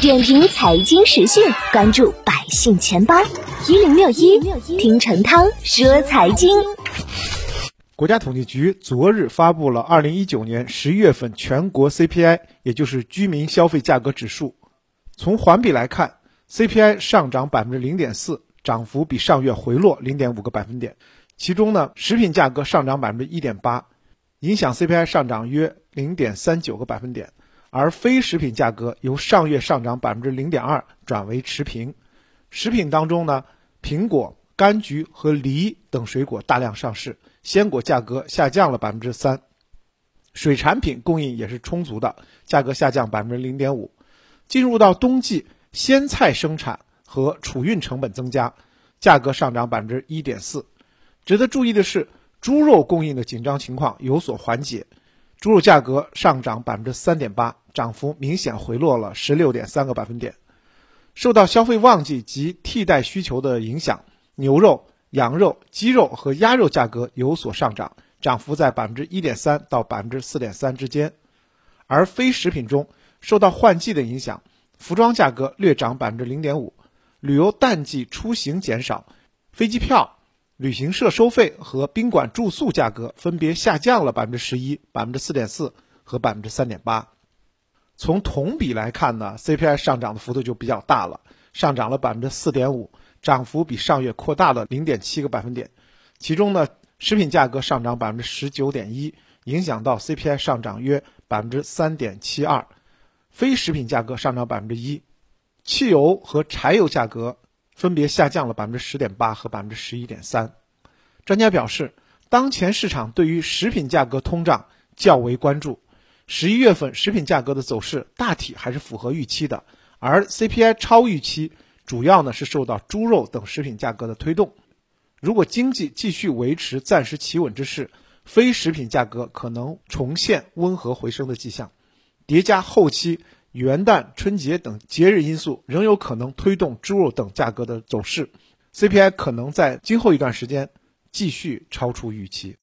点评财经时讯，关注百姓钱包一零六一，听陈涛说财经。国家统计局昨日发布了二零一九年十一月份全国 CPI，也就是居民消费价格指数。从环比来看，CPI 上涨百分之零点四，涨幅比上月回落零点五个百分点。其中呢，食品价格上涨百分之一点八，影响 CPI 上涨约零点三九个百分点。而非食品价格由上月上涨百分之零点二转为持平。食品当中呢，苹果、柑橘和梨等水果大量上市，鲜果价格下降了百分之三。水产品供应也是充足的，价格下降百分之零点五。进入到冬季，鲜菜生产和储运成本增加，价格上涨百分之一点四。值得注意的是，猪肉供应的紧张情况有所缓解，猪肉价格上涨百分之三点八。涨幅明显回落了十六点三个百分点，受到消费旺季及替代需求的影响，牛肉、羊肉、鸡肉和鸭肉价格有所上涨，涨幅在百分之一点三到百分之四点三之间。而非食品中，受到换季的影响，服装价格略涨百分之零点五，旅游淡季出行减少，飞机票、旅行社收费和宾馆住宿价格分别下降了百分之十一、百分之四点四和百分之三点八。从同比来看呢，CPI 上涨的幅度就比较大了，上涨了百分之四点五，涨幅比上月扩大了零点七个百分点。其中呢，食品价格上涨百分之十九点一，影响到 CPI 上涨约百分之三点七二；非食品价格上涨百分之一，汽油和柴油价格分别下降了百分之十点八和百分之十一点三。专家表示，当前市场对于食品价格通胀较为关注。十一月份食品价格的走势大体还是符合预期的，而 CPI 超预期主要呢是受到猪肉等食品价格的推动。如果经济继续维持暂时企稳之势，非食品价格可能重现温和回升的迹象。叠加后期元旦、春节等节日因素，仍有可能推动猪肉等价格的走势。CPI 可能在今后一段时间继续超出预期。